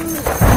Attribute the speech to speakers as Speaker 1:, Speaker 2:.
Speaker 1: you.